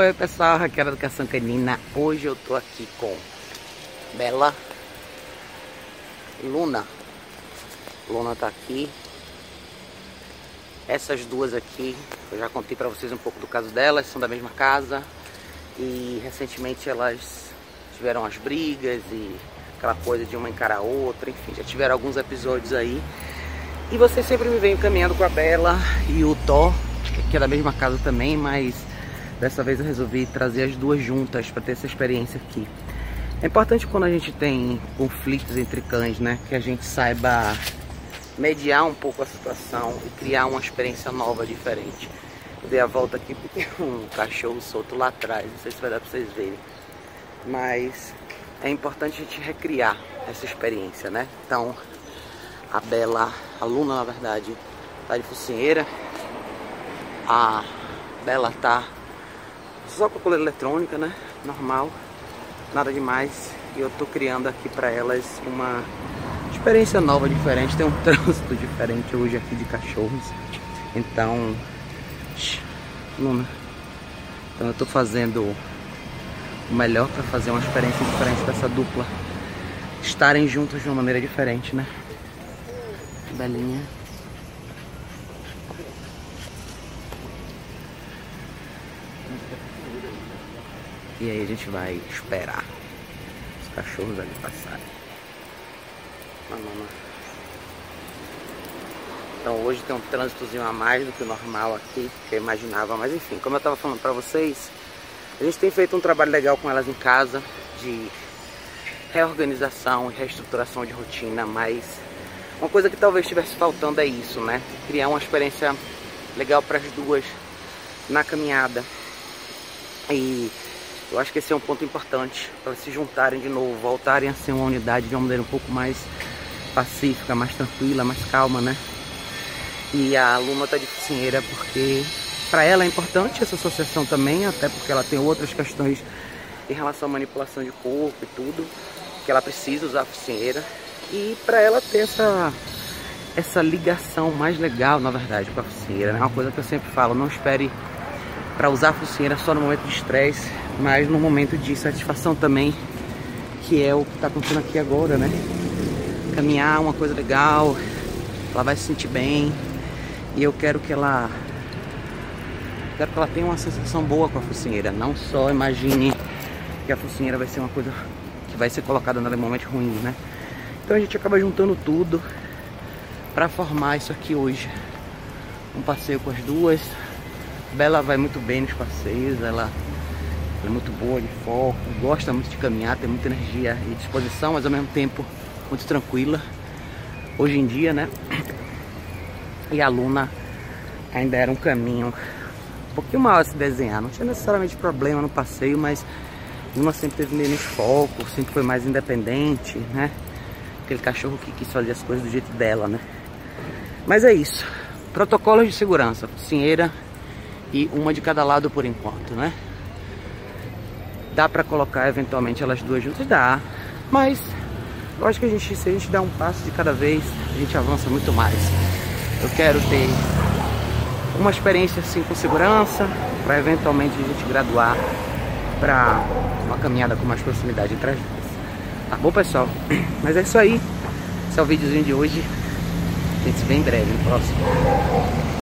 Oi pessoal, Raquel da Educação Canina. Hoje eu tô aqui com Bela, Luna. Luna tá aqui. Essas duas aqui, eu já contei pra vocês um pouco do caso delas, são da mesma casa. E recentemente elas tiveram as brigas e aquela coisa de uma encarar a outra, enfim, já tiveram alguns episódios aí. E vocês sempre me vêm caminhando com a Bela e o Thor, que é da mesma casa também, mas Dessa vez eu resolvi trazer as duas juntas para ter essa experiência aqui. É importante quando a gente tem conflitos entre cães, né? Que a gente saiba mediar um pouco a situação e criar uma experiência nova, diferente. Eu dei a volta aqui porque tem um cachorro solto lá atrás, não sei se vai dar para vocês verem. Mas é importante a gente recriar essa experiência, né? Então, a Bela, a Luna na verdade, tá de focinheira. A Bela tá só com a coleira eletrônica, né? Normal, nada demais. E eu tô criando aqui para elas uma experiência nova, diferente. Tem um trânsito diferente hoje aqui de cachorros. Então, Luna. Então eu tô fazendo o melhor para fazer uma experiência diferente dessa dupla. Estarem juntos de uma maneira diferente, né? Belinha. E aí a gente vai esperar os cachorros ali passarem. Então hoje tem um trânsitozinho a mais do que o normal aqui, que eu imaginava. Mas enfim, como eu estava falando para vocês, a gente tem feito um trabalho legal com elas em casa, de reorganização e reestruturação de rotina, mas uma coisa que talvez estivesse faltando é isso, né? Criar uma experiência legal para as duas na caminhada. E eu acho que esse é um ponto importante para se juntarem de novo, voltarem a ser uma unidade de uma maneira um pouco mais pacífica, mais tranquila, mais calma, né? E a Luma tá de focinheira porque para ela é importante essa associação também, até porque ela tem outras questões em relação à manipulação de corpo e tudo, que ela precisa usar a focinheira. E para ela ter essa essa ligação mais legal, na verdade, com a focinheira, né? É uma coisa que eu sempre falo, não espere para usar a focinheira só no momento de estresse, mas no momento de satisfação também, que é o que está acontecendo aqui agora, né? Caminhar uma coisa legal, ela vai se sentir bem e eu quero que ela quero que ela tenha uma sensação boa com a focinheira, não só imagine que a focinheira vai ser uma coisa que vai ser colocada nela em momentos ruins, né? Então a gente acaba juntando tudo para formar isso aqui hoje. Um passeio com as duas. Bela vai muito bem nos passeios, ela é muito boa de foco, gosta muito de caminhar, tem muita energia e disposição, mas ao mesmo tempo muito tranquila. Hoje em dia, né? E a Luna ainda era um caminho um pouquinho maior se desenhar. Não tinha necessariamente problema no passeio, mas Luna sempre teve menos foco, sempre foi mais independente, né? Aquele cachorro que quis fazer as coisas do jeito dela, né? Mas é isso. Protocolos de segurança, focinheira e uma de cada lado por enquanto, né? Dá pra colocar eventualmente elas duas juntas? Dá. Mas eu acho que a gente, se a gente dá um passo de cada vez, a gente avança muito mais. Eu quero ter uma experiência assim com segurança, para eventualmente a gente graduar para uma caminhada com mais proximidade entre as duas. Tá bom, pessoal? Mas é isso aí. Esse é o videozinho de hoje. A gente se vê em breve no próximo.